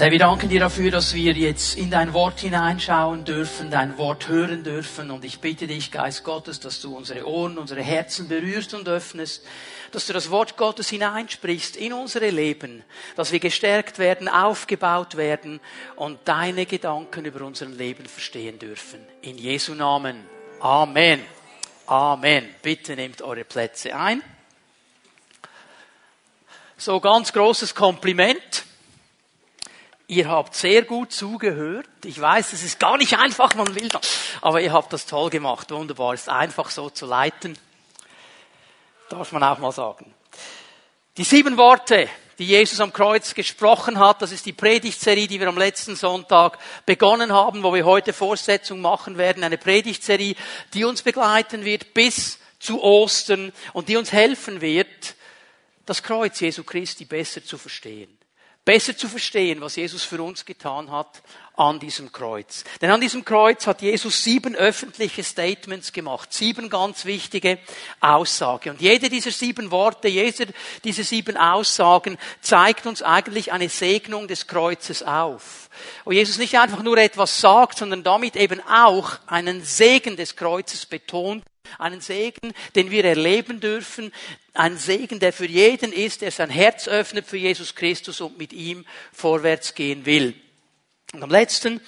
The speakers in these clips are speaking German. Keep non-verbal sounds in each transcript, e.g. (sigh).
Herr, wir danken dir dafür, dass wir jetzt in dein Wort hineinschauen dürfen, dein Wort hören dürfen. Und ich bitte dich, Geist Gottes, dass du unsere Ohren, unsere Herzen berührst und öffnest, dass du das Wort Gottes hineinsprichst in unsere Leben, dass wir gestärkt werden, aufgebaut werden und deine Gedanken über unser Leben verstehen dürfen. In Jesu Namen. Amen. Amen. Bitte nehmt eure Plätze ein. So ganz großes Kompliment. Ihr habt sehr gut zugehört. Ich weiß, es ist gar nicht einfach, man will das. Aber ihr habt das toll gemacht. Wunderbar. Ist einfach so zu leiten. Darf man auch mal sagen. Die sieben Worte, die Jesus am Kreuz gesprochen hat, das ist die Predigtserie, die wir am letzten Sonntag begonnen haben, wo wir heute Fortsetzung machen werden. Eine Predigtserie, die uns begleiten wird bis zu Ostern und die uns helfen wird, das Kreuz Jesu Christi besser zu verstehen besser zu verstehen, was Jesus für uns getan hat an diesem Kreuz. Denn an diesem Kreuz hat Jesus sieben öffentliche Statements gemacht, sieben ganz wichtige Aussagen. Und jede dieser sieben Worte, jeder dieser sieben Aussagen zeigt uns eigentlich eine Segnung des Kreuzes auf. Wo Jesus nicht einfach nur etwas sagt, sondern damit eben auch einen Segen des Kreuzes betont einen Segen, den wir erleben dürfen. Ein Segen, der für jeden ist, der sein Herz öffnet für Jesus Christus und mit ihm vorwärts gehen will. Und am letzten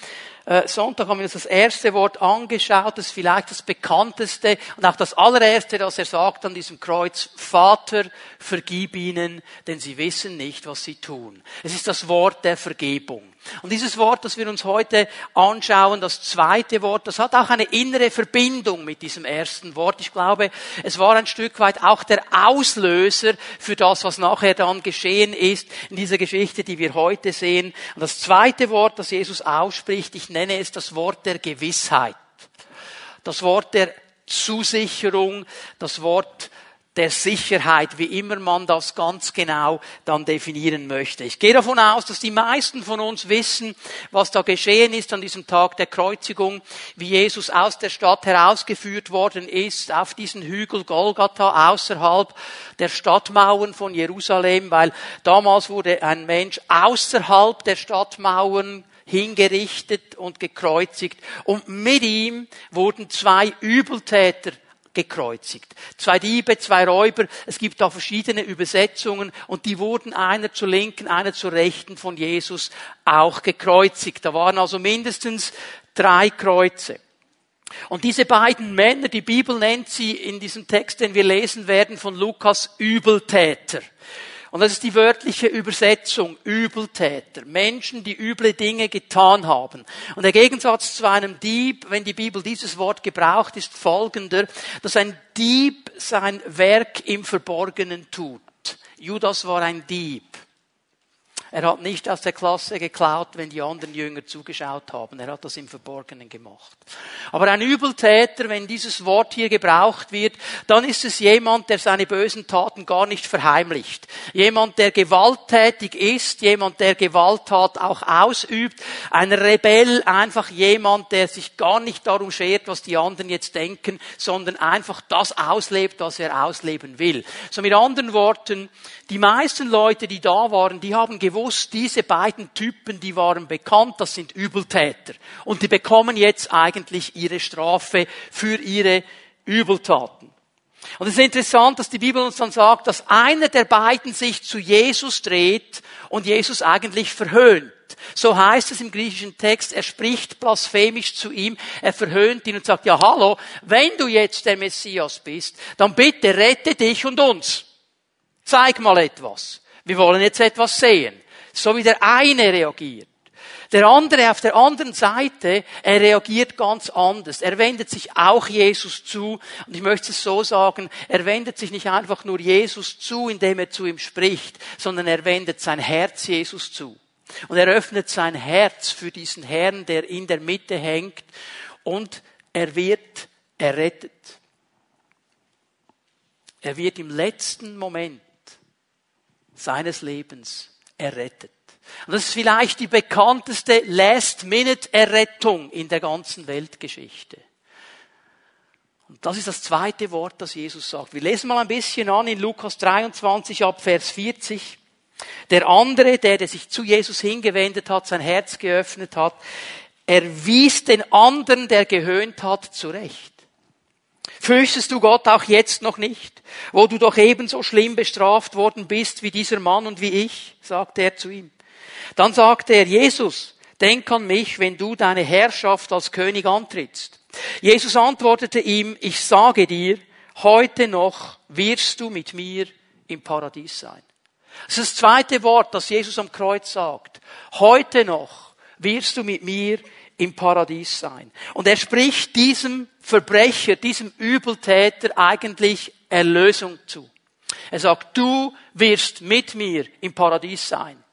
äh, Sonntag haben wir uns das erste Wort angeschaut, das ist vielleicht das bekannteste und auch das allererste, das er sagt an diesem Kreuz. Vater, vergib ihnen, denn sie wissen nicht, was sie tun. Es ist das Wort der Vergebung. Und dieses Wort, das wir uns heute anschauen, das zweite Wort, das hat auch eine innere Verbindung mit diesem ersten Wort. Ich glaube, es war ein Stück weit auch der Auslöser für das, was nachher dann geschehen ist in dieser Geschichte, die wir heute sehen. Und das zweite Wort, das Jesus ausspricht, ich nenne es das Wort der Gewissheit. Das Wort der Zusicherung, das Wort der Sicherheit, wie immer man das ganz genau dann definieren möchte. Ich gehe davon aus, dass die meisten von uns wissen, was da geschehen ist an diesem Tag der Kreuzigung, wie Jesus aus der Stadt herausgeführt worden ist, auf diesen Hügel Golgatha, außerhalb der Stadtmauern von Jerusalem, weil damals wurde ein Mensch außerhalb der Stadtmauern hingerichtet und gekreuzigt und mit ihm wurden zwei Übeltäter gekreuzigt. Zwei Diebe, zwei Räuber, es gibt da verschiedene Übersetzungen und die wurden einer zur linken, einer zur rechten von Jesus auch gekreuzigt. Da waren also mindestens drei Kreuze. Und diese beiden Männer, die Bibel nennt sie in diesem Text, den wir lesen werden, von Lukas Übeltäter. Und das ist die wörtliche Übersetzung, Übeltäter. Menschen, die üble Dinge getan haben. Und der Gegensatz zu einem Dieb, wenn die Bibel dieses Wort gebraucht, ist folgender, dass ein Dieb sein Werk im Verborgenen tut. Judas war ein Dieb. Er hat nicht aus der Klasse geklaut, wenn die anderen Jünger zugeschaut haben. Er hat das im Verborgenen gemacht. Aber ein Übeltäter, wenn dieses Wort hier gebraucht wird, dann ist es jemand, der seine bösen Taten gar nicht verheimlicht. Jemand, der gewalttätig ist, jemand, der Gewalttat auch ausübt. Ein Rebell, einfach jemand, der sich gar nicht darum schert, was die anderen jetzt denken, sondern einfach das auslebt, was er ausleben will. So mit anderen Worten, die meisten Leute, die da waren, die haben gewusst, diese beiden Typen, die waren bekannt, das sind Übeltäter. Und die bekommen jetzt eigentlich ihre Strafe für ihre Übeltaten. Und es ist interessant, dass die Bibel uns dann sagt, dass einer der beiden sich zu Jesus dreht und Jesus eigentlich verhöhnt. So heißt es im griechischen Text, er spricht blasphemisch zu ihm, er verhöhnt ihn und sagt, ja hallo, wenn du jetzt der Messias bist, dann bitte rette dich und uns. Zeig mal etwas. Wir wollen jetzt etwas sehen. So wie der eine reagiert. Der andere auf der anderen Seite, er reagiert ganz anders. Er wendet sich auch Jesus zu. Und ich möchte es so sagen, er wendet sich nicht einfach nur Jesus zu, indem er zu ihm spricht, sondern er wendet sein Herz Jesus zu. Und er öffnet sein Herz für diesen Herrn, der in der Mitte hängt. Und er wird errettet. Er wird im letzten Moment seines Lebens errettet. Und das ist vielleicht die bekannteste Last-Minute-Errettung in der ganzen Weltgeschichte. Und das ist das zweite Wort, das Jesus sagt. Wir lesen mal ein bisschen an in Lukas 23 ab Vers 40. Der andere, der, der sich zu Jesus hingewendet hat, sein Herz geöffnet hat, er wies den anderen, der gehöhnt hat, zurecht. Fürchtest du Gott auch jetzt noch nicht, wo du doch ebenso schlimm bestraft worden bist wie dieser Mann und wie ich? sagte er zu ihm. Dann sagte er, Jesus, denk an mich, wenn du deine Herrschaft als König antrittst. Jesus antwortete ihm, ich sage dir, heute noch wirst du mit mir im Paradies sein. Das ist das zweite Wort, das Jesus am Kreuz sagt. Heute noch wirst du mit mir im Paradies sein. Und er spricht diesem Verbrecher, diesem Übeltäter eigentlich Erlösung zu. Er sagt, du wirst mit mir im Paradies sein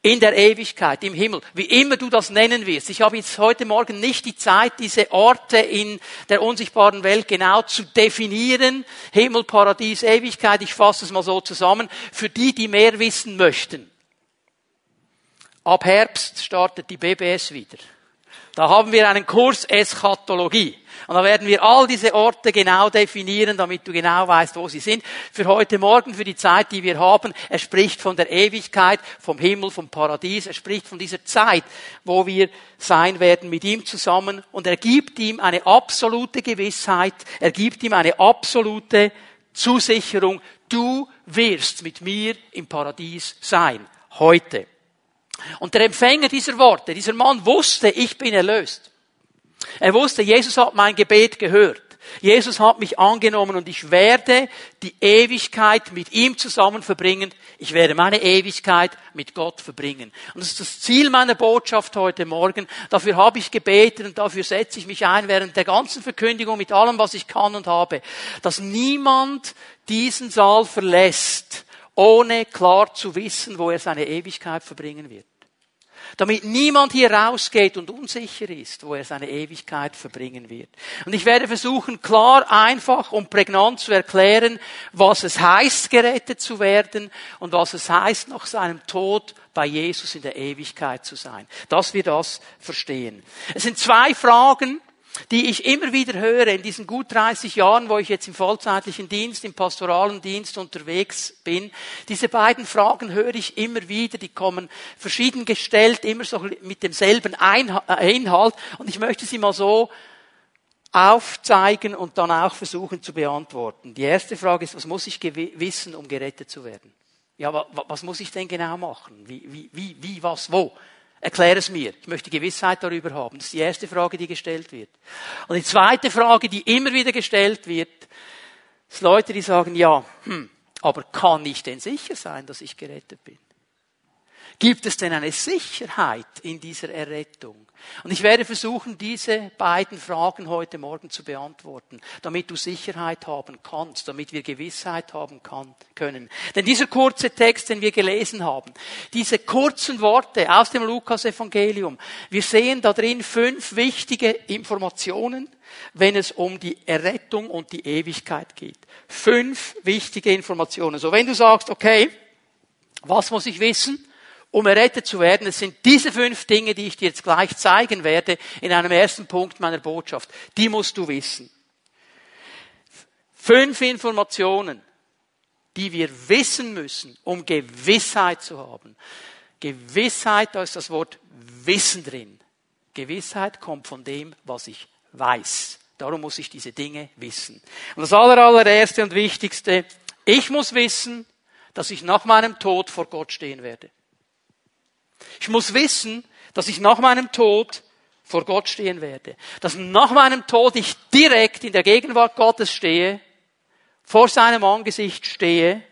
in der Ewigkeit, im Himmel, wie immer du das nennen wirst. Ich habe jetzt heute Morgen nicht die Zeit, diese Orte in der unsichtbaren Welt genau zu definieren. Himmel, Paradies, Ewigkeit, ich fasse es mal so zusammen, für die, die mehr wissen möchten. Ab Herbst startet die BBS wieder. Da haben wir einen Kurs Eschatologie. Und da werden wir all diese Orte genau definieren, damit du genau weißt, wo sie sind. Für heute Morgen, für die Zeit, die wir haben, er spricht von der Ewigkeit, vom Himmel, vom Paradies. Er spricht von dieser Zeit, wo wir sein werden mit ihm zusammen. Und er gibt ihm eine absolute Gewissheit. Er gibt ihm eine absolute Zusicherung. Du wirst mit mir im Paradies sein. Heute. Und der Empfänger dieser Worte, dieser Mann wusste, ich bin erlöst. Er wusste, Jesus hat mein Gebet gehört. Jesus hat mich angenommen und ich werde die Ewigkeit mit ihm zusammen verbringen. Ich werde meine Ewigkeit mit Gott verbringen. Und das ist das Ziel meiner Botschaft heute Morgen. Dafür habe ich gebetet und dafür setze ich mich ein während der ganzen Verkündigung mit allem, was ich kann und habe, dass niemand diesen Saal verlässt, ohne klar zu wissen, wo er seine Ewigkeit verbringen wird. Damit niemand hier rausgeht und unsicher ist, wo er seine Ewigkeit verbringen wird. Und ich werde versuchen, klar, einfach und prägnant zu erklären, was es heißt, gerettet zu werden und was es heißt, nach seinem Tod bei Jesus in der Ewigkeit zu sein. Dass wir das verstehen. Es sind zwei Fragen, die ich immer wieder höre in diesen gut 30 Jahren, wo ich jetzt im vollzeitlichen Dienst, im pastoralen Dienst unterwegs bin. Diese beiden Fragen höre ich immer wieder, die kommen verschieden gestellt, immer so mit demselben äh, Inhalt und ich möchte sie mal so aufzeigen und dann auch versuchen zu beantworten. Die erste Frage ist, was muss ich wissen, um gerettet zu werden? Ja, was muss ich denn genau machen? Wie, wie, wie, wie was, wo? Erklär es mir. Ich möchte Gewissheit darüber haben. Das ist die erste Frage, die gestellt wird. Und die zweite Frage, die immer wieder gestellt wird, ist Leute, die sagen, ja, hm, aber kann ich denn sicher sein, dass ich gerettet bin? Gibt es denn eine Sicherheit in dieser Errettung? Und ich werde versuchen, diese beiden Fragen heute Morgen zu beantworten, damit du Sicherheit haben kannst, damit wir Gewissheit haben kann, können. Denn dieser kurze Text, den wir gelesen haben, diese kurzen Worte aus dem Lukas-Evangelium, wir sehen da drin fünf wichtige Informationen, wenn es um die Errettung und die Ewigkeit geht. Fünf wichtige Informationen. So, wenn du sagst, okay, was muss ich wissen? Um errettet zu werden. Es sind diese fünf Dinge, die ich dir jetzt gleich zeigen werde in einem ersten Punkt meiner Botschaft. Die musst du wissen. Fünf Informationen, die wir wissen müssen, um Gewissheit zu haben. Gewissheit, da ist das Wort Wissen drin. Gewissheit kommt von dem, was ich weiß. Darum muss ich diese Dinge wissen. Und das allererste und wichtigste, ich muss wissen, dass ich nach meinem Tod vor Gott stehen werde. Ich muss wissen, dass ich nach meinem Tod vor Gott stehen werde. Dass nach meinem Tod ich direkt in der Gegenwart Gottes stehe, vor seinem Angesicht stehe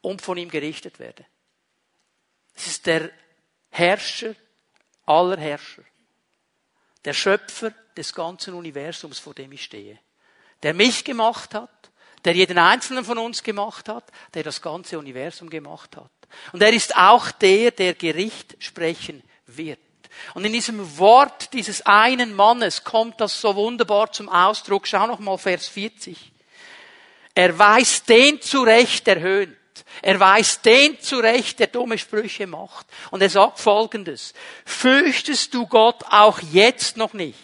und von ihm gerichtet werde. Es ist der Herrscher aller Herrscher. Der Schöpfer des ganzen Universums, vor dem ich stehe. Der mich gemacht hat, der jeden einzelnen von uns gemacht hat, der das ganze Universum gemacht hat. Und er ist auch der, der Gericht sprechen wird. Und in diesem Wort dieses einen Mannes kommt das so wunderbar zum Ausdruck. Schau noch mal Vers 40. Er weiß den zurecht, der höhnt. Er weiß den zurecht, der dumme Sprüche macht. Und er sagt Folgendes. Fürchtest du Gott auch jetzt noch nicht,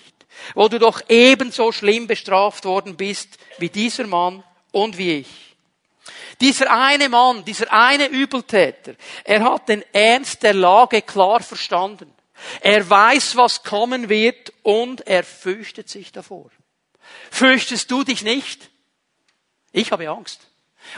wo du doch ebenso schlimm bestraft worden bist wie dieser Mann und wie ich? Dieser eine Mann, dieser eine Übeltäter, er hat den Ernst der Lage klar verstanden. Er weiß, was kommen wird und er fürchtet sich davor. Fürchtest du dich nicht? Ich habe Angst.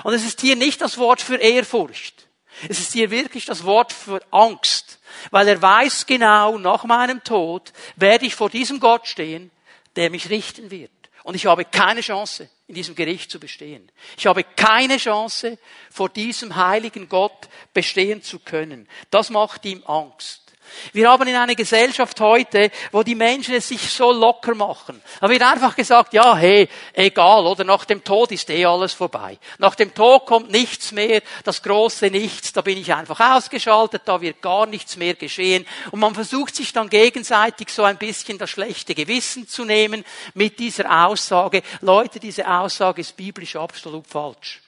Und es ist hier nicht das Wort für Ehrfurcht. Es ist hier wirklich das Wort für Angst. Weil er weiß genau, nach meinem Tod werde ich vor diesem Gott stehen, der mich richten wird. Und ich habe keine Chance, in diesem Gericht zu bestehen. Ich habe keine Chance, vor diesem heiligen Gott bestehen zu können. Das macht ihm Angst. Wir haben in einer Gesellschaft heute, wo die Menschen es sich so locker machen. Da wird einfach gesagt, ja, hey, egal, oder nach dem Tod ist eh alles vorbei. Nach dem Tod kommt nichts mehr, das große Nichts, da bin ich einfach ausgeschaltet, da wird gar nichts mehr geschehen. Und man versucht sich dann gegenseitig so ein bisschen das schlechte Gewissen zu nehmen mit dieser Aussage. Leute, diese Aussage ist biblisch absolut falsch.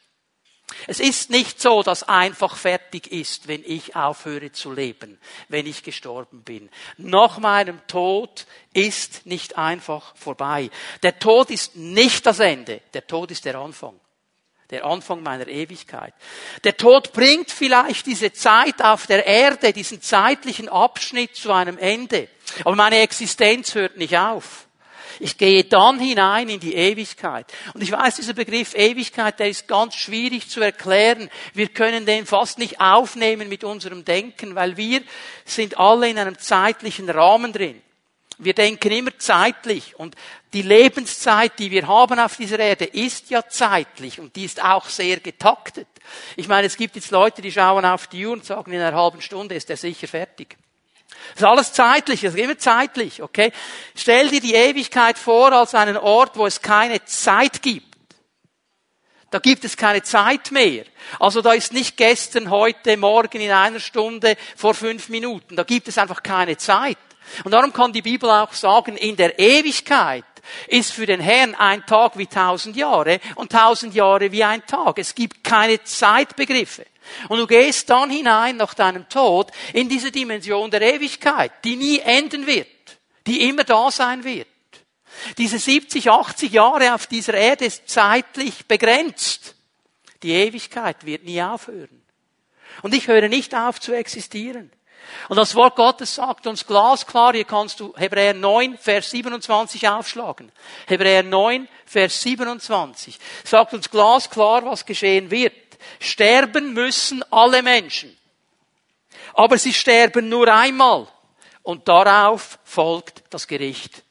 Es ist nicht so, dass einfach fertig ist, wenn ich aufhöre zu leben, wenn ich gestorben bin. Nach meinem Tod ist nicht einfach vorbei. Der Tod ist nicht das Ende, der Tod ist der Anfang. Der Anfang meiner Ewigkeit. Der Tod bringt vielleicht diese Zeit auf der Erde, diesen zeitlichen Abschnitt zu einem Ende. Aber meine Existenz hört nicht auf. Ich gehe dann hinein in die Ewigkeit. Und ich weiß, dieser Begriff Ewigkeit, der ist ganz schwierig zu erklären. Wir können den fast nicht aufnehmen mit unserem Denken, weil wir sind alle in einem zeitlichen Rahmen drin. Wir denken immer zeitlich und die Lebenszeit, die wir haben auf dieser Erde, ist ja zeitlich und die ist auch sehr getaktet. Ich meine, es gibt jetzt Leute, die schauen auf die Uhr und sagen, in einer halben Stunde ist er sicher fertig. Das ist alles zeitlich, das ist immer zeitlich, okay? Stell dir die Ewigkeit vor als einen Ort, wo es keine Zeit gibt. Da gibt es keine Zeit mehr. Also da ist nicht gestern, heute, morgen in einer Stunde, vor fünf Minuten. Da gibt es einfach keine Zeit. Und darum kann die Bibel auch sagen, in der Ewigkeit ist für den Herrn ein Tag wie tausend Jahre und tausend Jahre wie ein Tag. Es gibt keine Zeitbegriffe. Und du gehst dann hinein nach deinem Tod in diese Dimension der Ewigkeit, die nie enden wird, die immer da sein wird. Diese 70, 80 Jahre auf dieser Erde ist zeitlich begrenzt. Die Ewigkeit wird nie aufhören. Und ich höre nicht auf zu existieren. Und das Wort Gottes sagt uns glasklar, hier kannst du Hebräer 9, Vers 27 aufschlagen. Hebräer 9, Vers 27 sagt uns glasklar, was geschehen wird. Sterben müssen alle Menschen. Aber sie sterben nur einmal. Und darauf folgt das Gericht.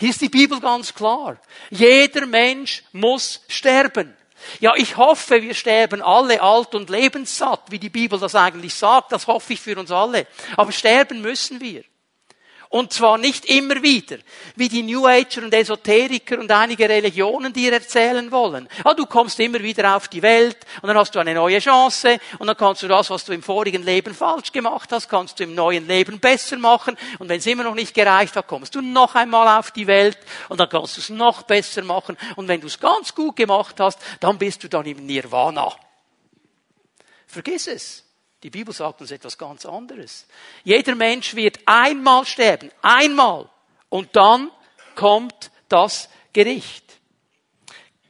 Hier ist die Bibel ganz klar. Jeder Mensch muss sterben. Ja, ich hoffe, wir sterben alle alt und lebenssatt, wie die Bibel das eigentlich sagt. Das hoffe ich für uns alle. Aber sterben müssen wir. Und zwar nicht immer wieder, wie die New Ager und Esoteriker und einige Religionen dir erzählen wollen. Ja, du kommst immer wieder auf die Welt und dann hast du eine neue Chance und dann kannst du das, was du im vorigen Leben falsch gemacht hast, kannst du im neuen Leben besser machen und wenn es immer noch nicht gereicht hat, kommst du noch einmal auf die Welt und dann kannst du es noch besser machen und wenn du es ganz gut gemacht hast, dann bist du dann im Nirvana. Vergiss es. Die Bibel sagt uns etwas ganz anderes. Jeder Mensch wird einmal sterben, einmal. Und dann kommt das Gericht.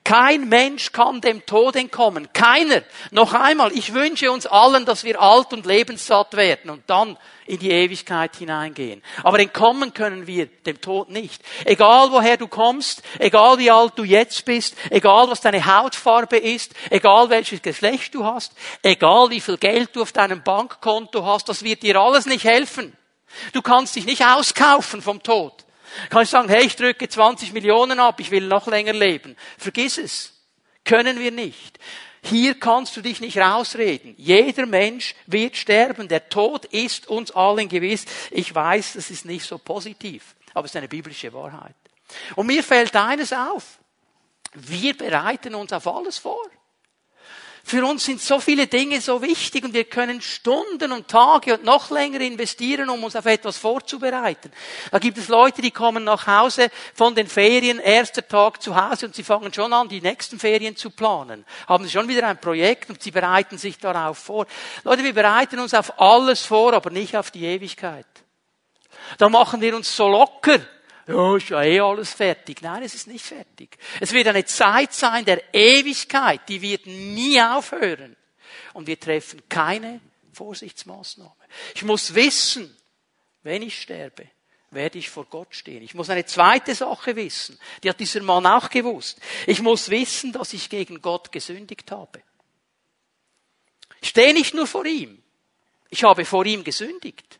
Kein Mensch kann dem Tod entkommen. Keiner. Noch einmal, ich wünsche uns allen, dass wir alt und lebenssatt werden und dann in die Ewigkeit hineingehen. Aber entkommen können wir dem Tod nicht. Egal woher du kommst, egal wie alt du jetzt bist, egal was deine Hautfarbe ist, egal welches Geschlecht du hast, egal wie viel Geld du auf deinem Bankkonto hast, das wird dir alles nicht helfen. Du kannst dich nicht auskaufen vom Tod. Kannst sagen, hey, ich drücke 20 Millionen ab, ich will noch länger leben. Vergiss es. Können wir nicht. Hier kannst du dich nicht rausreden. Jeder Mensch wird sterben. Der Tod ist uns allen gewiss. Ich weiß, das ist nicht so positiv, aber es ist eine biblische Wahrheit. Und mir fällt eines auf. Wir bereiten uns auf alles vor. Für uns sind so viele Dinge so wichtig und wir können Stunden und Tage und noch länger investieren, um uns auf etwas vorzubereiten. Da gibt es Leute, die kommen nach Hause von den Ferien, erster Tag zu Hause und sie fangen schon an, die nächsten Ferien zu planen. Haben sie schon wieder ein Projekt und sie bereiten sich darauf vor. Leute, wir bereiten uns auf alles vor, aber nicht auf die Ewigkeit. Da machen wir uns so locker ja, ist ja eh alles fertig. Nein, es ist nicht fertig. Es wird eine Zeit sein der Ewigkeit, die wird nie aufhören. Und wir treffen keine Vorsichtsmaßnahme. Ich muss wissen, wenn ich sterbe, werde ich vor Gott stehen. Ich muss eine zweite Sache wissen. Die hat dieser Mann auch gewusst. Ich muss wissen, dass ich gegen Gott gesündigt habe. Ich stehe nicht nur vor ihm. Ich habe vor ihm gesündigt.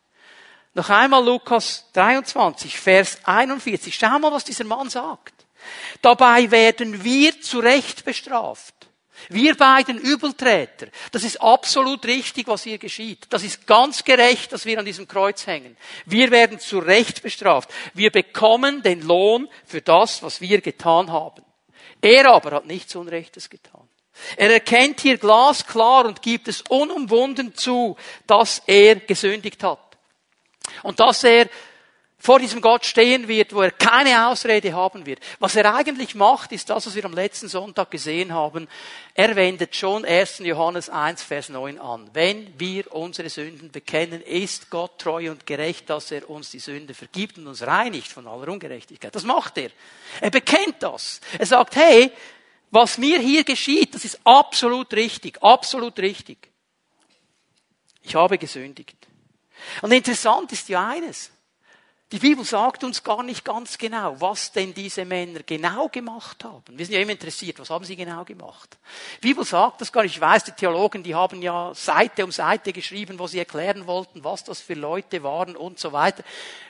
Noch einmal Lukas 23, Vers 41. Schau mal, was dieser Mann sagt. Dabei werden wir zu Recht bestraft. Wir beiden Übeltäter. Das ist absolut richtig, was hier geschieht. Das ist ganz gerecht, dass wir an diesem Kreuz hängen. Wir werden zu Recht bestraft. Wir bekommen den Lohn für das, was wir getan haben. Er aber hat nichts Unrechtes getan. Er erkennt hier glasklar und gibt es unumwunden zu, dass er gesündigt hat. Und dass er vor diesem Gott stehen wird, wo er keine Ausrede haben wird. Was er eigentlich macht, ist das, was wir am letzten Sonntag gesehen haben. Er wendet schon 1. Johannes 1, Vers 9 an. Wenn wir unsere Sünden bekennen, ist Gott treu und gerecht, dass er uns die Sünde vergibt und uns reinigt von aller Ungerechtigkeit. Das macht er. Er bekennt das. Er sagt, hey, was mir hier geschieht, das ist absolut richtig, absolut richtig. Ich habe gesündigt. Und interessant ist ja eines. Die Bibel sagt uns gar nicht ganz genau, was denn diese Männer genau gemacht haben. Wir sind ja immer interessiert, was haben sie genau gemacht? Die Bibel sagt das gar nicht. Ich weiß, die Theologen, die haben ja Seite um Seite geschrieben, wo sie erklären wollten, was das für Leute waren und so weiter.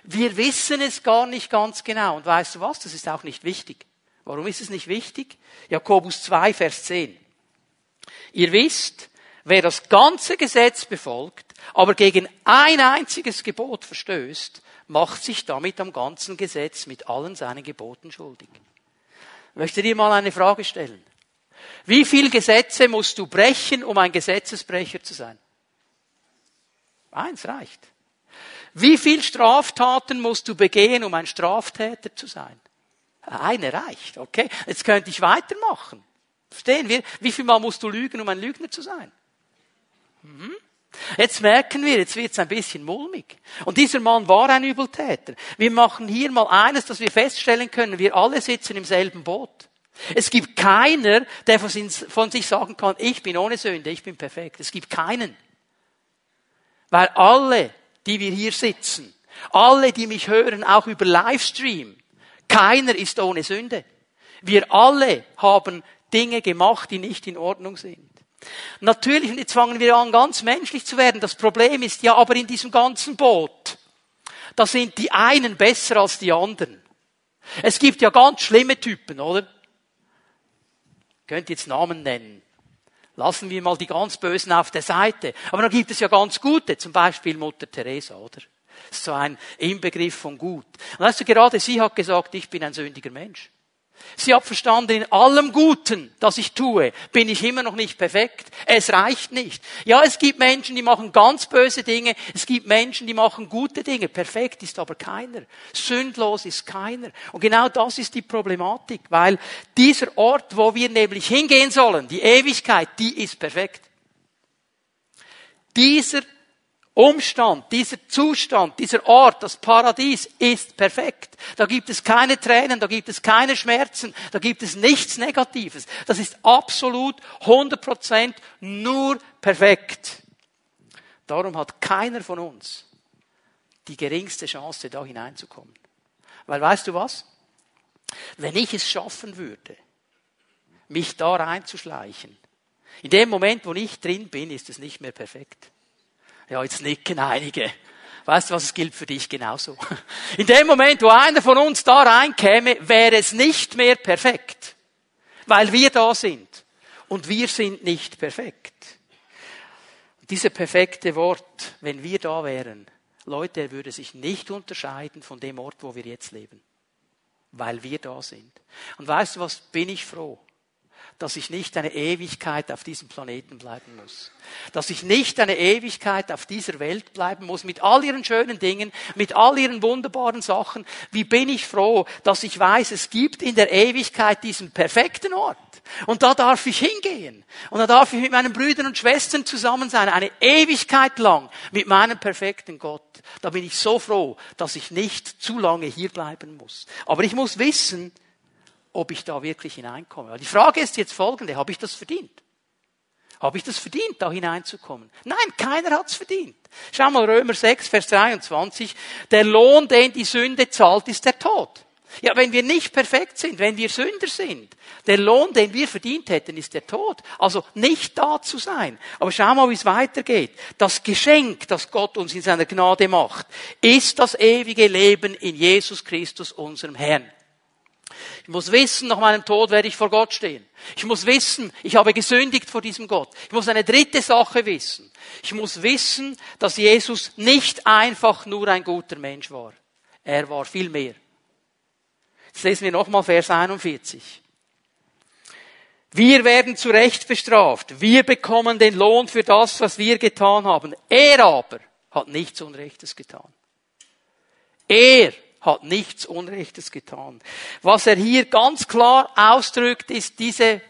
Wir wissen es gar nicht ganz genau. Und weißt du was? Das ist auch nicht wichtig. Warum ist es nicht wichtig? Jakobus 2, Vers 10. Ihr wisst, wer das ganze Gesetz befolgt, aber gegen ein einziges Gebot verstößt, macht sich damit am ganzen Gesetz mit allen seinen Geboten schuldig. Ich möchte dir mal eine Frage stellen. Wie viele Gesetze musst du brechen, um ein Gesetzesbrecher zu sein? Eins reicht. Wie viele Straftaten musst du begehen, um ein Straftäter zu sein? Eine reicht, okay? Jetzt könnte ich weitermachen. Verstehen wir? Wie viel Mal musst du lügen, um ein Lügner zu sein? Mhm. Jetzt merken wir, jetzt wird es ein bisschen mulmig. Und dieser Mann war ein Übeltäter. Wir machen hier mal eines, dass wir feststellen können, wir alle sitzen im selben Boot. Es gibt keiner, der von sich sagen kann, ich bin ohne Sünde, ich bin perfekt. Es gibt keinen. Weil alle, die wir hier sitzen, alle, die mich hören, auch über Livestream, keiner ist ohne Sünde. Wir alle haben Dinge gemacht, die nicht in Ordnung sind. Natürlich, und jetzt fangen wir an, ganz menschlich zu werden. Das Problem ist ja aber in diesem ganzen Boot, da sind die einen besser als die anderen. Es gibt ja ganz schlimme Typen, oder? Könnt jetzt Namen nennen. Lassen wir mal die ganz Bösen auf der Seite. Aber dann gibt es ja ganz gute, zum Beispiel Mutter Teresa, oder? Das ist so ein Inbegriff von gut. Und weißt du, gerade sie hat gesagt, ich bin ein sündiger Mensch. Sie hat verstanden, in allem Guten, das ich tue, bin ich immer noch nicht perfekt. Es reicht nicht. Ja, es gibt Menschen, die machen ganz böse Dinge. Es gibt Menschen, die machen gute Dinge. Perfekt ist aber keiner. Sündlos ist keiner. Und genau das ist die Problematik, weil dieser Ort, wo wir nämlich hingehen sollen, die Ewigkeit, die ist perfekt. Dieser Umstand, dieser Zustand, dieser Ort, das Paradies ist perfekt. Da gibt es keine Tränen, da gibt es keine Schmerzen, da gibt es nichts Negatives. Das ist absolut 100% nur perfekt. Darum hat keiner von uns die geringste Chance, da hineinzukommen. Weil weißt du was? Wenn ich es schaffen würde, mich da reinzuschleichen, in dem Moment, wo ich drin bin, ist es nicht mehr perfekt. Ja, jetzt nicken einige. Weißt du was, es gilt für dich genauso. (laughs) In dem Moment, wo einer von uns da reinkäme, wäre es nicht mehr perfekt. Weil wir da sind. Und wir sind nicht perfekt. Diese perfekte Wort, wenn wir da wären, Leute, er würde sich nicht unterscheiden von dem Ort, wo wir jetzt leben. Weil wir da sind. Und weißt du was, bin ich froh, dass ich nicht eine Ewigkeit auf diesem Planeten bleiben muss. Dass ich nicht eine Ewigkeit auf dieser Welt bleiben muss, mit all ihren schönen Dingen, mit all ihren wunderbaren Sachen. Wie bin ich froh, dass ich weiß, es gibt in der Ewigkeit diesen perfekten Ort. Und da darf ich hingehen. Und da darf ich mit meinen Brüdern und Schwestern zusammen sein, eine Ewigkeit lang mit meinem perfekten Gott. Da bin ich so froh, dass ich nicht zu lange hier bleiben muss. Aber ich muss wissen, ob ich da wirklich hineinkomme. Die Frage ist jetzt folgende, habe ich das verdient? Habe ich das verdient, da hineinzukommen? Nein, keiner hat's verdient. Schau mal Römer 6, Vers 23. Der Lohn, den die Sünde zahlt, ist der Tod. Ja, wenn wir nicht perfekt sind, wenn wir Sünder sind, der Lohn, den wir verdient hätten, ist der Tod. Also nicht da zu sein. Aber schau mal, wie es weitergeht. Das Geschenk, das Gott uns in seiner Gnade macht, ist das ewige Leben in Jesus Christus, unserem Herrn. Ich muss wissen, nach meinem Tod werde ich vor Gott stehen. Ich muss wissen, ich habe gesündigt vor diesem Gott. Ich muss eine dritte Sache wissen. Ich muss wissen, dass Jesus nicht einfach nur ein guter Mensch war. Er war viel mehr. Jetzt lesen wir nochmal Vers 41. Wir werden zu Recht bestraft. Wir bekommen den Lohn für das, was wir getan haben. Er aber hat nichts Unrechtes getan. Er hat nichts Unrechtes getan. Was er hier ganz klar ausdrückt, ist diese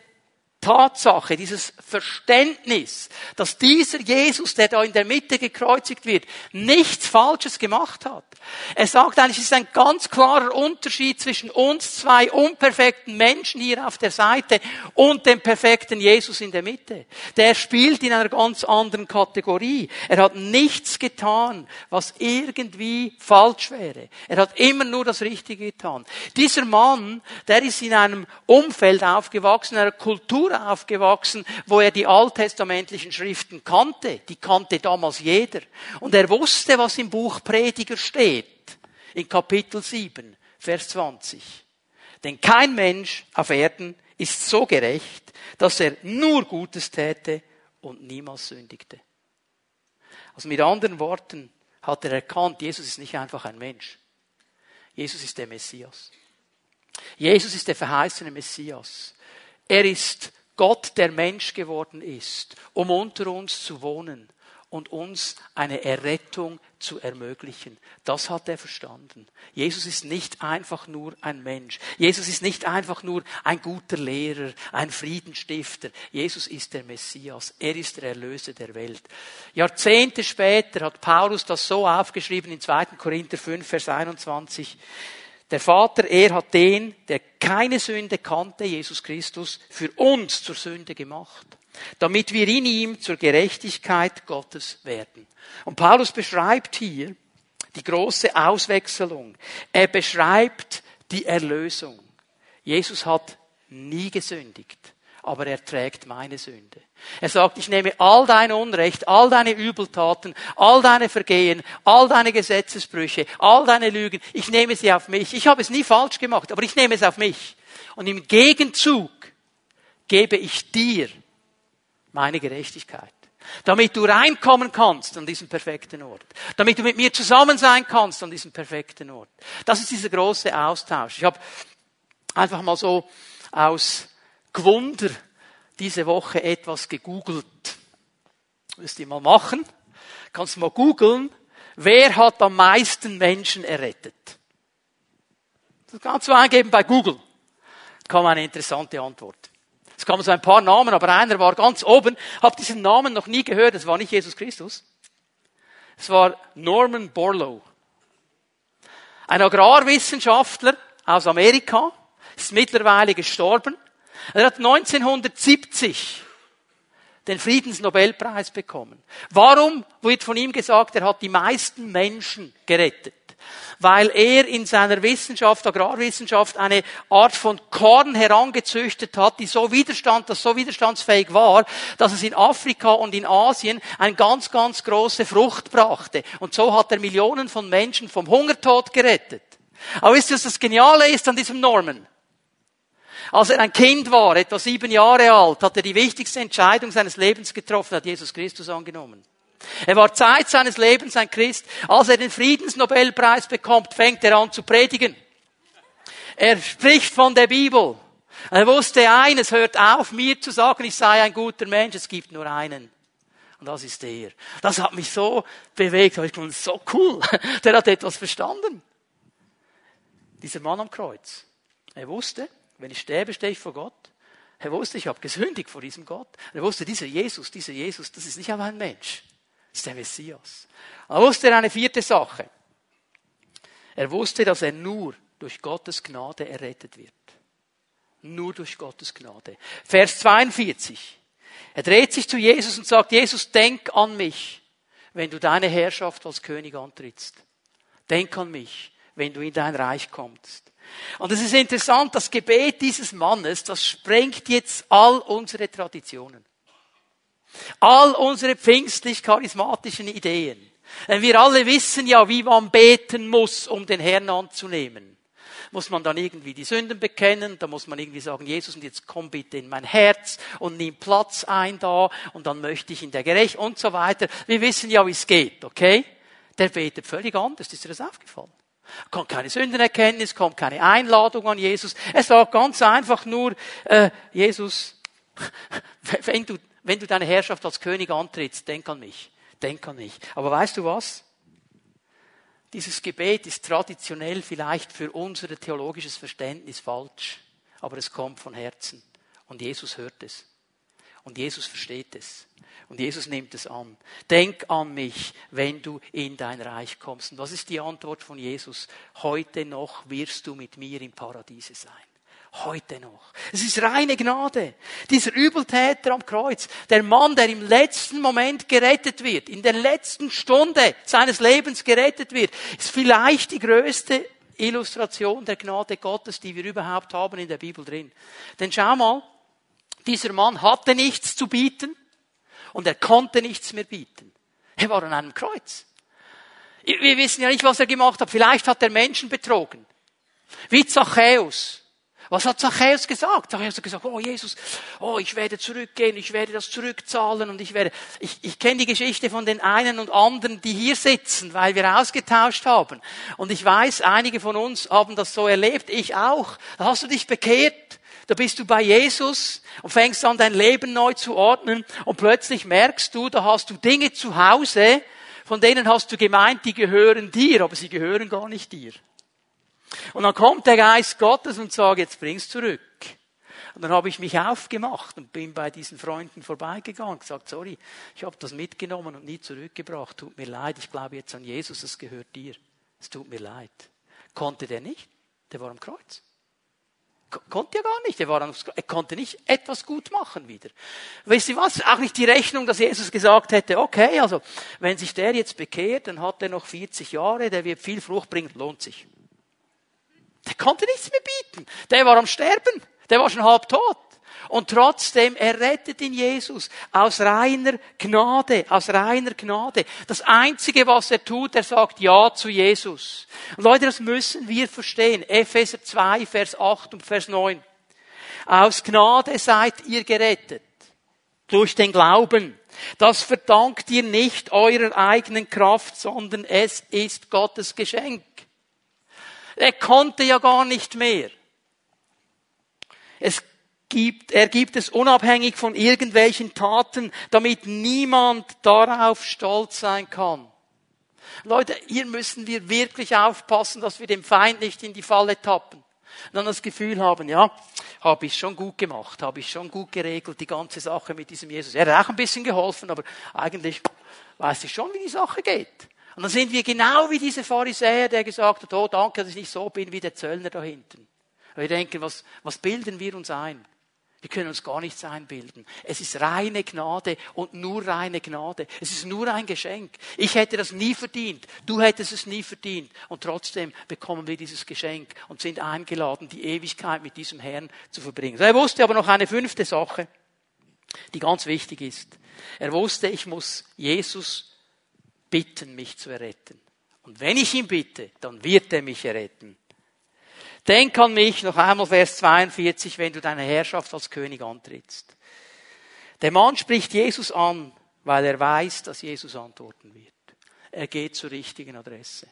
Tatsache, dieses Verständnis, dass dieser Jesus, der da in der Mitte gekreuzigt wird, nichts Falsches gemacht hat. Er sagt eigentlich, es ist ein ganz klarer Unterschied zwischen uns zwei unperfekten Menschen hier auf der Seite und dem perfekten Jesus in der Mitte. Der spielt in einer ganz anderen Kategorie. Er hat nichts getan, was irgendwie falsch wäre. Er hat immer nur das Richtige getan. Dieser Mann, der ist in einem Umfeld aufgewachsen, in einer Kultur aufgewachsen, wo er die alttestamentlichen Schriften kannte. Die kannte damals jeder. Und er wusste, was im Buch Prediger steht. In Kapitel 7, Vers 20. Denn kein Mensch auf Erden ist so gerecht, dass er nur Gutes täte und niemals sündigte. Also mit anderen Worten hat er erkannt, Jesus ist nicht einfach ein Mensch. Jesus ist der Messias. Jesus ist der verheißene Messias. Er ist Gott, der Mensch geworden ist, um unter uns zu wohnen und uns eine Errettung zu ermöglichen. Das hat er verstanden. Jesus ist nicht einfach nur ein Mensch. Jesus ist nicht einfach nur ein guter Lehrer, ein Friedenstifter. Jesus ist der Messias. Er ist der Erlöser der Welt. Jahrzehnte später hat Paulus das so aufgeschrieben in 2. Korinther 5, Vers 21. Der Vater, er hat den, der keine Sünde kannte, Jesus Christus, für uns zur Sünde gemacht, damit wir in ihm zur Gerechtigkeit Gottes werden. Und Paulus beschreibt hier die große Auswechslung. Er beschreibt die Erlösung. Jesus hat nie gesündigt aber er trägt meine Sünde. Er sagt, ich nehme all dein Unrecht, all deine Übeltaten, all deine Vergehen, all deine Gesetzesbrüche, all deine Lügen, ich nehme sie auf mich. Ich habe es nie falsch gemacht, aber ich nehme es auf mich. Und im Gegenzug gebe ich dir meine Gerechtigkeit. Damit du reinkommen kannst an diesen perfekten Ort. Damit du mit mir zusammen sein kannst an diesem perfekten Ort. Das ist dieser große Austausch. Ich habe einfach mal so aus Gewunder diese Woche etwas gegoogelt. Müsst ihr mal machen. Kannst du mal googeln, wer hat am meisten Menschen errettet? Das kannst du eingeben bei Google. Da kam eine interessante Antwort. Es kamen so ein paar Namen, aber einer war ganz oben. Hab diesen Namen noch nie gehört. Es war nicht Jesus Christus. Es war Norman Borlaug. Ein Agrarwissenschaftler aus Amerika, ist mittlerweile gestorben. Er hat 1970 den Friedensnobelpreis bekommen. Warum wird von ihm gesagt, er hat die meisten Menschen gerettet? Weil er in seiner Wissenschaft, Agrarwissenschaft, eine Art von Korn herangezüchtet hat, die so widerstand, das so widerstandsfähig war, dass es in Afrika und in Asien eine ganz, ganz große Frucht brachte. Und so hat er Millionen von Menschen vom Hungertod gerettet. Aber wisst ihr, was das Geniale ist an diesem Norman? Als er ein Kind war, etwa sieben Jahre alt, hat er die wichtigste Entscheidung seines Lebens getroffen, hat Jesus Christus angenommen. Er war Zeit seines Lebens ein Christ. Als er den Friedensnobelpreis bekommt, fängt er an zu predigen. Er spricht von der Bibel. Er wusste eines, hört auf, mir zu sagen, ich sei ein guter Mensch, es gibt nur einen. Und das ist er. Das hat mich so bewegt, ich fand, so cool. Der hat etwas verstanden. Dieser Mann am Kreuz. Er wusste, wenn ich sterbe, stehe ich vor Gott. Er wusste, ich habe gesündigt vor diesem Gott. Er wusste, dieser Jesus, dieser Jesus, das ist nicht einfach ein Mensch. Das ist der Messias. Er wusste eine vierte Sache. Er wusste, dass er nur durch Gottes Gnade errettet wird. Nur durch Gottes Gnade. Vers 42. Er dreht sich zu Jesus und sagt, Jesus, denk an mich, wenn du deine Herrschaft als König antrittst. Denk an mich, wenn du in dein Reich kommst. Und es ist interessant, das Gebet dieses Mannes, das sprengt jetzt all unsere Traditionen. All unsere pfingstlich-charismatischen Ideen. Denn wir alle wissen ja, wie man beten muss, um den Herrn anzunehmen muss man dann irgendwie die Sünden bekennen, da muss man irgendwie sagen, Jesus, und jetzt komm bitte in mein Herz und nimm Platz ein da und dann möchte ich in der Gerecht und so weiter. Wir wissen ja, wie es geht, okay? Der betet völlig anders, ist dir das aufgefallen? Kommt keine Sündenerkenntnis, kommt keine Einladung an Jesus. Es sagt ganz einfach nur, äh, Jesus, (laughs) wenn du, wenn du deine Herrschaft als König antrittst, denk an mich. Denk an mich. Aber weißt du was? Dieses Gebet ist traditionell vielleicht für unser theologisches Verständnis falsch, aber es kommt von Herzen. Und Jesus hört es. Und Jesus versteht es. Und Jesus nimmt es an. Denk an mich, wenn du in dein Reich kommst. Und was ist die Antwort von Jesus? Heute noch wirst du mit mir im Paradiese sein. Heute noch. Es ist reine Gnade. Dieser Übeltäter am Kreuz, der Mann, der im letzten Moment gerettet wird, in der letzten Stunde seines Lebens gerettet wird, ist vielleicht die größte Illustration der Gnade Gottes, die wir überhaupt haben in der Bibel drin. Denn schau mal, dieser Mann hatte nichts zu bieten und er konnte nichts mehr bieten. Er war an einem Kreuz. Wir wissen ja nicht, was er gemacht hat. Vielleicht hat er Menschen betrogen. Wie Zachäus. Was hat Zachäus gesagt? Zachäus hat gesagt, oh Jesus, oh, ich werde zurückgehen, ich werde das zurückzahlen und ich werde, ich, ich kenne die Geschichte von den einen und anderen, die hier sitzen, weil wir ausgetauscht haben. Und ich weiß, einige von uns haben das so erlebt, ich auch. Da hast du dich bekehrt, da bist du bei Jesus und fängst an, dein Leben neu zu ordnen und plötzlich merkst du, da hast du Dinge zu Hause, von denen hast du gemeint, die gehören dir, aber sie gehören gar nicht dir. Und dann kommt der Geist Gottes und sagt, jetzt bring's zurück. Und dann habe ich mich aufgemacht und bin bei diesen Freunden vorbeigegangen und gesagt, sorry, ich habe das mitgenommen und nie zurückgebracht. Tut mir leid, ich glaube jetzt an Jesus, es gehört dir. Es tut mir leid. Konnte der nicht? Der war am Kreuz. Konnte er gar nicht. Er, war am, er konnte nicht etwas gut machen wieder. Weißt du was? Auch nicht die Rechnung, dass Jesus gesagt hätte, okay, also, wenn sich der jetzt bekehrt, dann hat er noch 40 Jahre, der wird viel Frucht bringen, lohnt sich. Der konnte nichts mehr bieten. Der war am Sterben. Der war schon halb tot. Und trotzdem, er rettet ihn Jesus aus reiner Gnade, aus reiner Gnade. Das Einzige, was er tut, er sagt Ja zu Jesus. Und Leute, das müssen wir verstehen. Epheser 2, Vers 8 und Vers 9. Aus Gnade seid ihr gerettet. Durch den Glauben. Das verdankt ihr nicht eurer eigenen Kraft, sondern es ist Gottes Geschenk. Er konnte ja gar nicht mehr. Es gibt, er gibt es unabhängig von irgendwelchen Taten, damit niemand darauf stolz sein kann. Leute, hier müssen wir wirklich aufpassen, dass wir dem Feind nicht in die Falle tappen. Und dann das Gefühl haben, ja, habe ich schon gut gemacht, habe ich schon gut geregelt, die ganze Sache mit diesem Jesus. Er hat auch ein bisschen geholfen, aber eigentlich weiß ich schon, wie die Sache geht. Und dann sind wir genau wie diese Pharisäer, der gesagt hat, oh danke, dass ich nicht so bin wie der Zöllner da hinten. wir denken, was, was bilden wir uns ein? Wir können uns gar nichts einbilden. Es ist reine Gnade und nur reine Gnade. Es ist nur ein Geschenk. Ich hätte das nie verdient. Du hättest es nie verdient. Und trotzdem bekommen wir dieses Geschenk und sind eingeladen, die Ewigkeit mit diesem Herrn zu verbringen. Er wusste aber noch eine fünfte Sache, die ganz wichtig ist. Er wusste, ich muss Jesus bitten, mich zu erretten. Und wenn ich ihn bitte, dann wird er mich erretten. Denk an mich, noch einmal Vers 42, wenn du deine Herrschaft als König antrittst. Der Mann spricht Jesus an, weil er weiß, dass Jesus antworten wird. Er geht zur richtigen Adresse.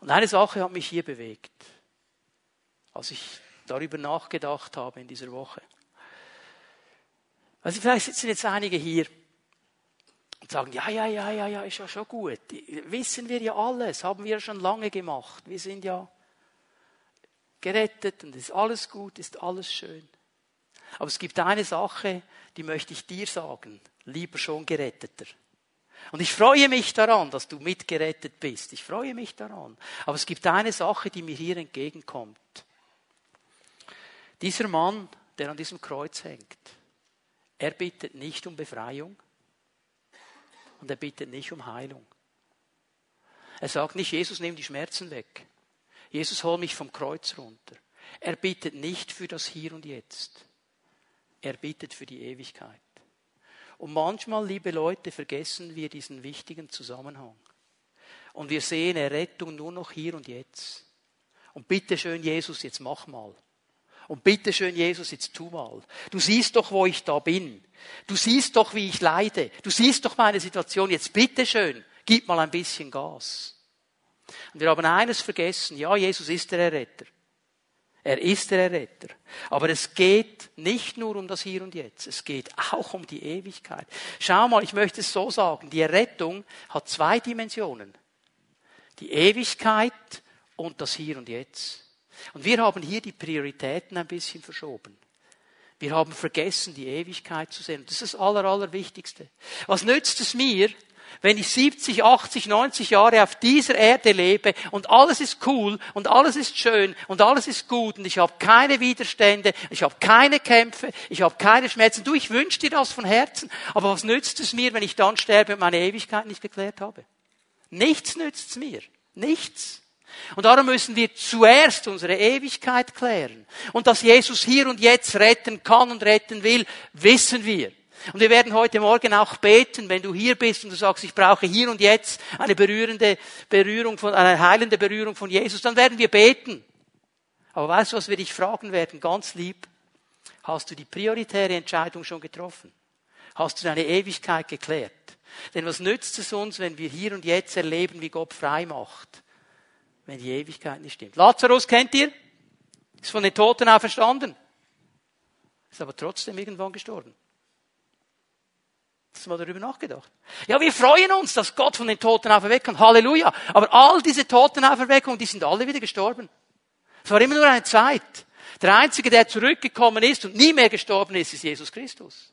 Und eine Sache hat mich hier bewegt. Als ich darüber nachgedacht habe in dieser Woche. Also vielleicht sitzen jetzt einige hier und sagen, ja, ja, ja, ja, ja, ist ja schon gut. Wissen wir ja alles, haben wir schon lange gemacht. Wir sind ja gerettet und ist alles gut, ist alles schön. Aber es gibt eine Sache, die möchte ich dir sagen, lieber schon geretteter. Und ich freue mich daran, dass du mitgerettet bist. Ich freue mich daran. Aber es gibt eine Sache, die mir hier entgegenkommt. Dieser Mann, der an diesem Kreuz hängt, er bittet nicht um Befreiung und er bittet nicht um Heilung. Er sagt nicht, Jesus, nimm die Schmerzen weg. Jesus, hol mich vom Kreuz runter. Er bittet nicht für das Hier und Jetzt. Er bittet für die Ewigkeit. Und manchmal, liebe Leute, vergessen wir diesen wichtigen Zusammenhang. Und wir sehen Errettung nur noch hier und jetzt. Und bitte schön, Jesus, jetzt mach mal. Und bitte schön, Jesus, jetzt tu mal. Du siehst doch, wo ich da bin. Du siehst doch, wie ich leide. Du siehst doch meine Situation. Jetzt bitte schön, gib mal ein bisschen Gas. Und wir haben eines vergessen. Ja, Jesus ist der Erretter. Er ist der Erretter. Aber es geht nicht nur um das Hier und Jetzt, es geht auch um die Ewigkeit. Schau mal, ich möchte es so sagen, die Errettung hat zwei Dimensionen. Die Ewigkeit und das Hier und Jetzt. Und wir haben hier die Prioritäten ein bisschen verschoben. Wir haben vergessen, die Ewigkeit zu sehen. Das ist das Aller, Allerwichtigste. Was nützt es mir, wenn ich 70, 80, 90 Jahre auf dieser Erde lebe und alles ist cool und alles ist schön und alles ist gut und ich habe keine Widerstände, ich habe keine Kämpfe, ich habe keine Schmerzen. Du, ich wünsche dir das von Herzen, aber was nützt es mir, wenn ich dann sterbe und meine Ewigkeit nicht geklärt habe? Nichts nützt es mir. Nichts. Und darum müssen wir zuerst unsere Ewigkeit klären. Und dass Jesus hier und jetzt retten kann und retten will, wissen wir. Und wir werden heute Morgen auch beten, wenn du hier bist und du sagst, ich brauche hier und jetzt eine berührende Berührung von, eine heilende Berührung von Jesus, dann werden wir beten. Aber weißt du, was wir dich fragen werden? Ganz lieb. Hast du die prioritäre Entscheidung schon getroffen? Hast du deine Ewigkeit geklärt? Denn was nützt es uns, wenn wir hier und jetzt erleben, wie Gott frei macht, wenn die Ewigkeit nicht stimmt? Lazarus kennt ihr? Ist von den Toten auferstanden. Ist aber trotzdem irgendwann gestorben. Hast du mal darüber nachgedacht? Ja, wir freuen uns, dass Gott von den Toten auferweckt kann. Halleluja. Aber all diese Totenauferweckungen, die sind alle wieder gestorben. Es war immer nur eine Zeit. Der Einzige, der zurückgekommen ist und nie mehr gestorben ist, ist Jesus Christus.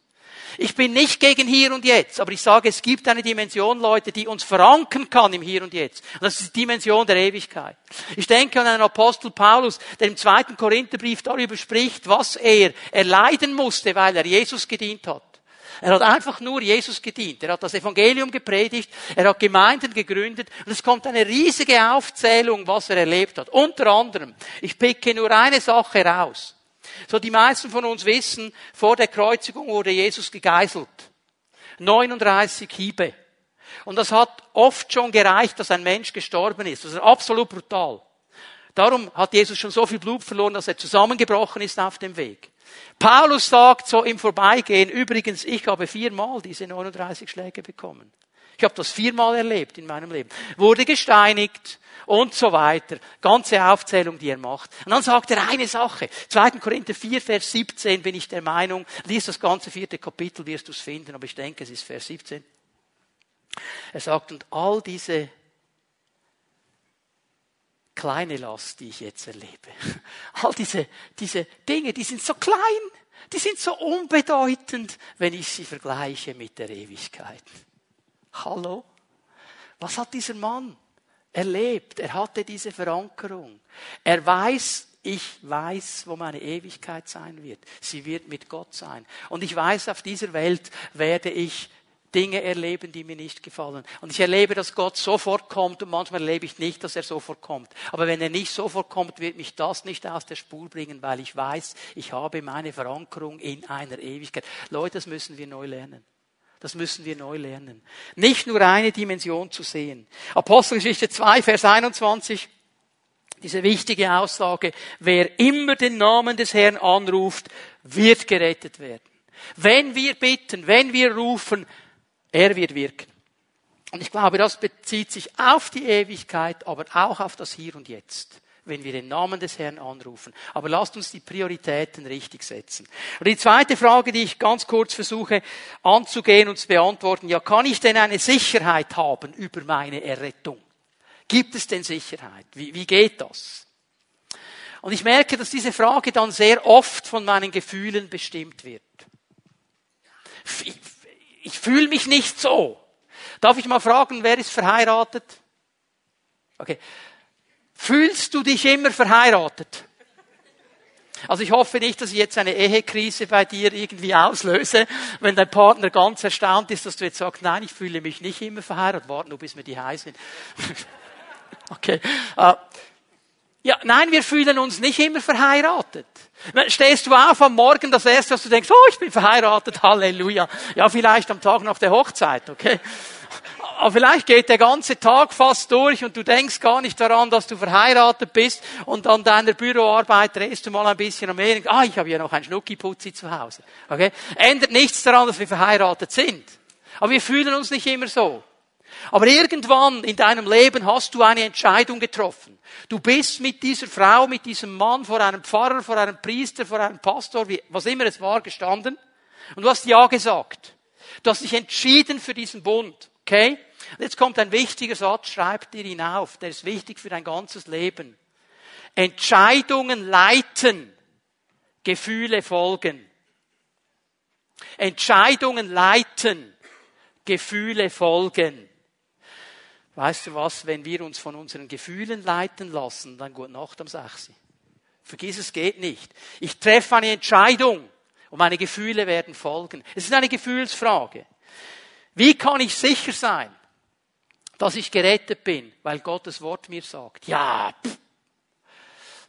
Ich bin nicht gegen hier und jetzt, aber ich sage, es gibt eine Dimension, Leute, die uns verankern kann im Hier und Jetzt. Und das ist die Dimension der Ewigkeit. Ich denke an einen Apostel Paulus, der im zweiten Korintherbrief darüber spricht, was er erleiden musste, weil er Jesus gedient hat. Er hat einfach nur Jesus gedient. Er hat das Evangelium gepredigt. Er hat Gemeinden gegründet. Und es kommt eine riesige Aufzählung, was er erlebt hat. Unter anderem, ich picke nur eine Sache raus. So, die meisten von uns wissen, vor der Kreuzigung wurde Jesus gegeißelt. 39 Hiebe. Und das hat oft schon gereicht, dass ein Mensch gestorben ist. Das ist absolut brutal. Darum hat Jesus schon so viel Blut verloren, dass er zusammengebrochen ist auf dem Weg. Paulus sagt so im Vorbeigehen, übrigens, ich habe viermal diese 39 Schläge bekommen. Ich habe das viermal erlebt in meinem Leben. Wurde gesteinigt und so weiter. Ganze Aufzählung, die er macht. Und dann sagt er eine Sache. 2. Korinther 4, Vers 17 bin ich der Meinung, lies das ganze vierte Kapitel, wirst du es finden, aber ich denke, es ist Vers 17. Er sagt, und all diese kleine Last, die ich jetzt erlebe. (laughs) All diese, diese Dinge, die sind so klein, die sind so unbedeutend, wenn ich sie vergleiche mit der Ewigkeit. Hallo? Was hat dieser Mann erlebt? Er hatte diese Verankerung. Er weiß, ich weiß, wo meine Ewigkeit sein wird. Sie wird mit Gott sein. Und ich weiß, auf dieser Welt werde ich Dinge erleben, die mir nicht gefallen. Und ich erlebe, dass Gott sofort kommt und manchmal erlebe ich nicht, dass er sofort kommt. Aber wenn er nicht sofort kommt, wird mich das nicht aus der Spur bringen, weil ich weiß, ich habe meine Verankerung in einer Ewigkeit. Leute, das müssen wir neu lernen. Das müssen wir neu lernen. Nicht nur eine Dimension zu sehen. Apostelgeschichte 2, Vers 21. Diese wichtige Aussage, wer immer den Namen des Herrn anruft, wird gerettet werden. Wenn wir bitten, wenn wir rufen, er wird wirken. Und ich glaube, das bezieht sich auf die Ewigkeit, aber auch auf das Hier und Jetzt. wenn wir den Namen des Herrn anrufen. Aber lasst uns die Prioritäten richtig setzen. Und die zweite Frage, die ich ganz kurz versuche anzugehen und zu beantworten, ja, kann ich denn eine Sicherheit haben über meine Errettung? Gibt es denn Sicherheit? Wie, wie geht das? Und ich merke, dass diese Frage dann sehr oft von meinen Gefühlen bestimmt wird. Ich, fühle mich nicht so. Darf ich mal fragen, wer ist verheiratet? Okay. Fühlst du dich immer verheiratet? Also ich hoffe nicht, dass ich jetzt eine Ehekrise bei dir irgendwie auslöse, wenn dein Partner ganz erstaunt ist, dass du jetzt sagst, nein, ich fühle mich nicht immer verheiratet. Warten, nur bis mir die heiß sind. (laughs) okay. Ja, nein, wir fühlen uns nicht immer verheiratet. Stehst du auf am Morgen, das erste, was du denkst, oh, ich bin verheiratet, (laughs) Halleluja. Ja, vielleicht am Tag nach der Hochzeit, okay? Aber vielleicht geht der ganze Tag fast durch und du denkst gar nicht daran, dass du verheiratet bist und an deiner Büroarbeit drehst du mal ein bisschen am Meer. Ah, ich habe ja noch ein Schnuckiputzi zu Hause. Okay? Ändert nichts daran, dass wir verheiratet sind. Aber wir fühlen uns nicht immer so. Aber irgendwann in deinem Leben hast du eine Entscheidung getroffen. Du bist mit dieser Frau, mit diesem Mann vor einem Pfarrer, vor einem Priester, vor einem Pastor, was immer es war, gestanden. Und du hast Ja gesagt. Du hast dich entschieden für diesen Bund. Okay? Und jetzt kommt ein wichtiger Satz, schreib dir ihn auf. Der ist wichtig für dein ganzes Leben. Entscheidungen leiten, Gefühle folgen. Entscheidungen leiten, Gefühle folgen. Weißt du was, wenn wir uns von unseren Gefühlen leiten lassen, dann gut Nacht am 6. Vergiss es geht nicht. Ich treffe eine Entscheidung und meine Gefühle werden folgen. Es ist eine Gefühlsfrage. Wie kann ich sicher sein, dass ich gerettet bin, weil Gottes Wort mir sagt? Ja, pff.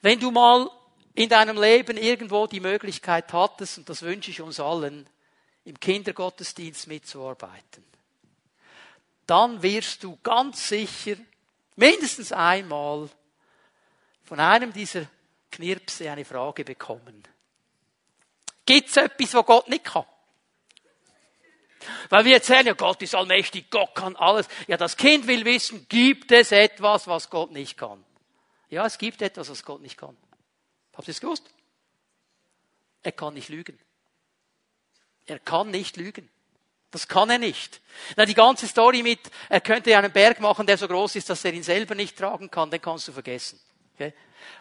wenn du mal in deinem Leben irgendwo die Möglichkeit hattest, und das wünsche ich uns allen, im Kindergottesdienst mitzuarbeiten dann wirst du ganz sicher mindestens einmal von einem dieser Knirpse eine Frage bekommen. Gibt es etwas, was Gott nicht kann? Weil wir erzählen, ja, Gott ist allmächtig, Gott kann alles. Ja, das Kind will wissen, gibt es etwas, was Gott nicht kann? Ja, es gibt etwas, was Gott nicht kann. Habt ihr es gewusst? Er kann nicht lügen. Er kann nicht lügen. Das kann er nicht. Na, die ganze Story mit, er könnte einen Berg machen, der so groß ist, dass er ihn selber nicht tragen kann, den kannst du vergessen. Okay?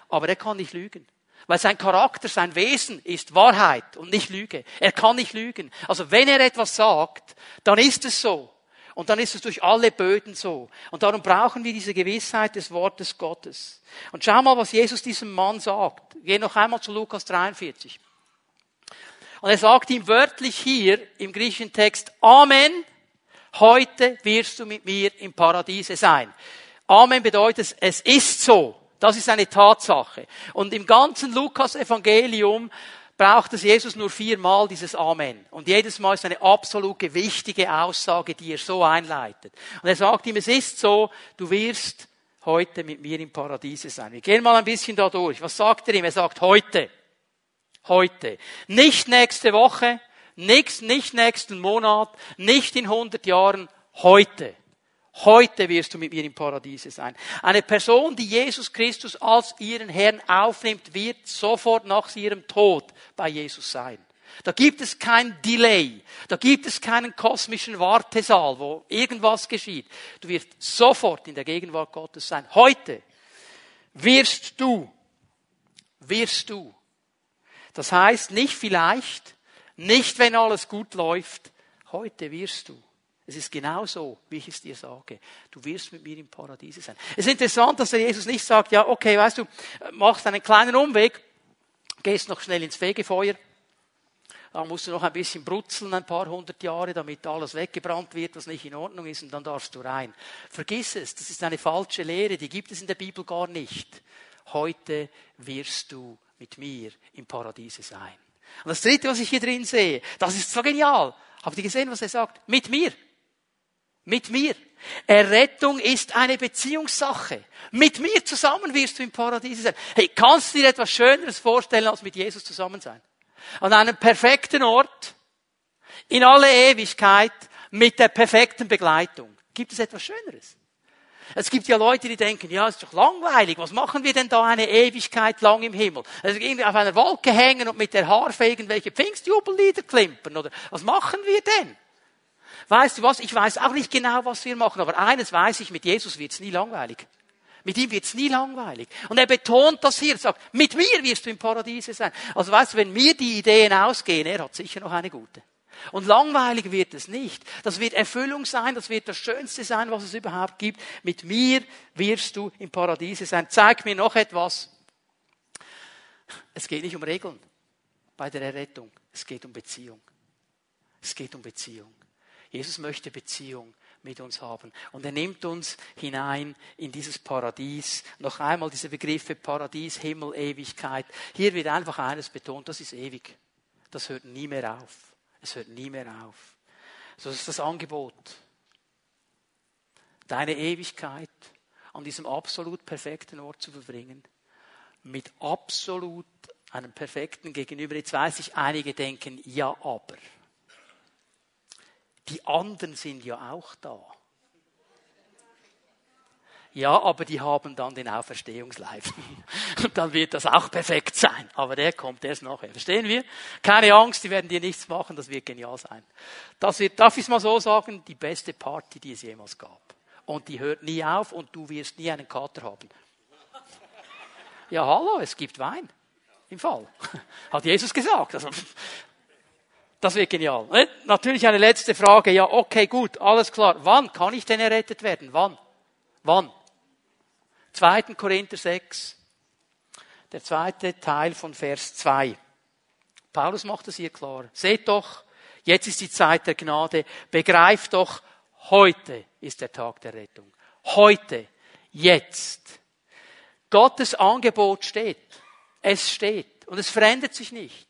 Aber er kann nicht lügen. Weil sein Charakter, sein Wesen ist Wahrheit und nicht Lüge. Er kann nicht lügen. Also wenn er etwas sagt, dann ist es so. Und dann ist es durch alle Böden so. Und darum brauchen wir diese Gewissheit des Wortes Gottes. Und schau mal, was Jesus diesem Mann sagt. Geh noch einmal zu Lukas 43. Und er sagt ihm wörtlich hier im griechischen Text, Amen, heute wirst du mit mir im Paradiese sein. Amen bedeutet, es ist so. Das ist eine Tatsache. Und im ganzen Lukas-Evangelium braucht es Jesus nur viermal dieses Amen. Und jedes Mal ist eine absolut wichtige Aussage, die er so einleitet. Und er sagt ihm, es ist so, du wirst heute mit mir im Paradiese sein. Wir gehen mal ein bisschen da durch. Was sagt er ihm? Er sagt heute heute. Nicht nächste Woche, nicht, nicht nächsten Monat, nicht in 100 Jahren, heute. Heute wirst du mit mir im Paradiese sein. Eine Person, die Jesus Christus als ihren Herrn aufnimmt, wird sofort nach ihrem Tod bei Jesus sein. Da gibt es kein Delay. Da gibt es keinen kosmischen Wartesaal, wo irgendwas geschieht. Du wirst sofort in der Gegenwart Gottes sein. Heute wirst du, wirst du das heißt nicht vielleicht, nicht wenn alles gut läuft, heute wirst du. Es ist genau so, wie ich es dir sage. Du wirst mit mir im Paradiese sein. Es ist interessant, dass der Jesus nicht sagt, ja, okay, weißt du, machst einen kleinen Umweg, gehst noch schnell ins Fegefeuer, dann musst du noch ein bisschen brutzeln, ein paar hundert Jahre, damit alles weggebrannt wird, was nicht in Ordnung ist, und dann darfst du rein. Vergiss es, das ist eine falsche Lehre, die gibt es in der Bibel gar nicht. Heute wirst du mit mir im Paradiese sein. Und das dritte, was ich hier drin sehe, das ist so genial. Habt ihr gesehen, was er sagt? Mit mir. Mit mir. Errettung ist eine Beziehungssache. Mit mir zusammen wirst du im Paradiese sein. Hey, kannst du dir etwas Schöneres vorstellen, als mit Jesus zusammen sein? An einem perfekten Ort, in alle Ewigkeit, mit der perfekten Begleitung. Gibt es etwas Schöneres? Es gibt ja Leute, die denken, ja, ist doch langweilig. Was machen wir denn da eine Ewigkeit lang im Himmel? Also irgendwie auf einer Wolke hängen und mit der Harfe irgendwelche Pfingstjubellieder klimpern, oder? Was machen wir denn? Weißt du was? Ich weiß auch nicht genau, was wir machen, aber eines weiß ich, mit Jesus wird's nie langweilig. Mit ihm wird's nie langweilig. Und er betont das hier, sagt, mit mir wirst du im Paradiese sein. Also weißt du, wenn mir die Ideen ausgehen, er hat sicher noch eine gute. Und langweilig wird es nicht. Das wird Erfüllung sein, das wird das Schönste sein, was es überhaupt gibt. Mit mir wirst du im Paradiese sein. Zeig mir noch etwas. Es geht nicht um Regeln bei der Errettung. Es geht um Beziehung. Es geht um Beziehung. Jesus möchte Beziehung mit uns haben. Und er nimmt uns hinein in dieses Paradies. Noch einmal diese Begriffe Paradies, Himmel, Ewigkeit. Hier wird einfach eines betont, das ist ewig. Das hört nie mehr auf. Es hört nie mehr auf. So ist das Angebot. Deine Ewigkeit an diesem absolut perfekten Ort zu verbringen. Mit absolut einem perfekten Gegenüber. Jetzt weiß ich, einige denken, ja, aber. Die anderen sind ja auch da. Ja, aber die haben dann den Auferstehungsleib. Und (laughs) dann wird das auch perfekt sein. Aber der kommt erst nachher. Verstehen wir? Keine Angst, die werden dir nichts machen, das wird genial sein. Das wird, darf ich es mal so sagen, die beste Party, die es jemals gab. Und die hört nie auf und du wirst nie einen Kater haben. Ja, hallo, es gibt Wein. Im Fall. (laughs) Hat Jesus gesagt. Also, das wird genial. Natürlich eine letzte Frage. Ja, okay, gut, alles klar. Wann kann ich denn errettet werden? Wann? Wann? 2. Korinther 6, der zweite Teil von Vers 2. Paulus macht es hier klar. Seht doch, jetzt ist die Zeit der Gnade. Begreift doch, heute ist der Tag der Rettung. Heute, jetzt. Gottes Angebot steht. Es steht. Und es verändert sich nicht.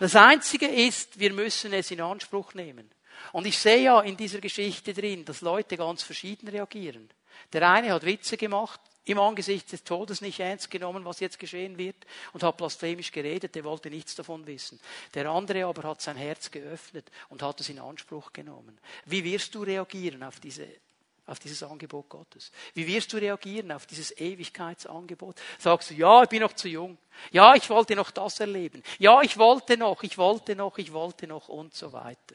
Das Einzige ist, wir müssen es in Anspruch nehmen. Und ich sehe ja in dieser Geschichte drin, dass Leute ganz verschieden reagieren. Der eine hat Witze gemacht, im Angesicht des Todes nicht ernst genommen, was jetzt geschehen wird, und hat blasphemisch geredet, der wollte nichts davon wissen. Der andere aber hat sein Herz geöffnet und hat es in Anspruch genommen. Wie wirst du reagieren auf diese auf dieses Angebot Gottes? Wie wirst du reagieren auf dieses Ewigkeitsangebot? Sagst du, ja, ich bin noch zu jung. Ja, ich wollte noch das erleben. Ja, ich wollte noch, ich wollte noch, ich wollte noch und so weiter.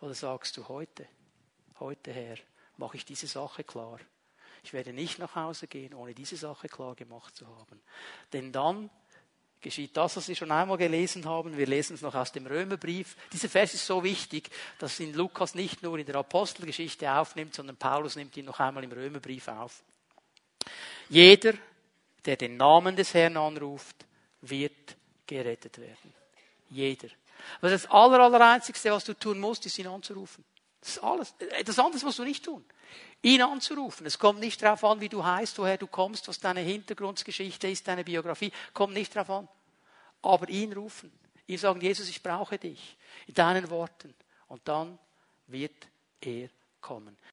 Oder sagst du heute, heute Herr, mache ich diese Sache klar. Ich werde nicht nach Hause gehen, ohne diese Sache klar gemacht zu haben. Denn dann geschieht das, was wir schon einmal gelesen haben. Wir lesen es noch aus dem Römerbrief. Dieser Vers ist so wichtig, dass ihn Lukas nicht nur in der Apostelgeschichte aufnimmt, sondern Paulus nimmt ihn noch einmal im Römerbrief auf. Jeder, der den Namen des Herrn anruft, wird gerettet werden. Jeder. Ist das aller, aller Einzigste, was du tun musst, ist ihn anzurufen. Das ist alles. Das andere musst du nicht tun. Ihn anzurufen. Es kommt nicht darauf an, wie du heißt, woher du kommst, was deine Hintergrundgeschichte ist, deine Biografie. Kommt nicht darauf an. Aber ihn rufen. Ihm sagen, Jesus, ich brauche dich. In deinen Worten. Und dann wird er kommen.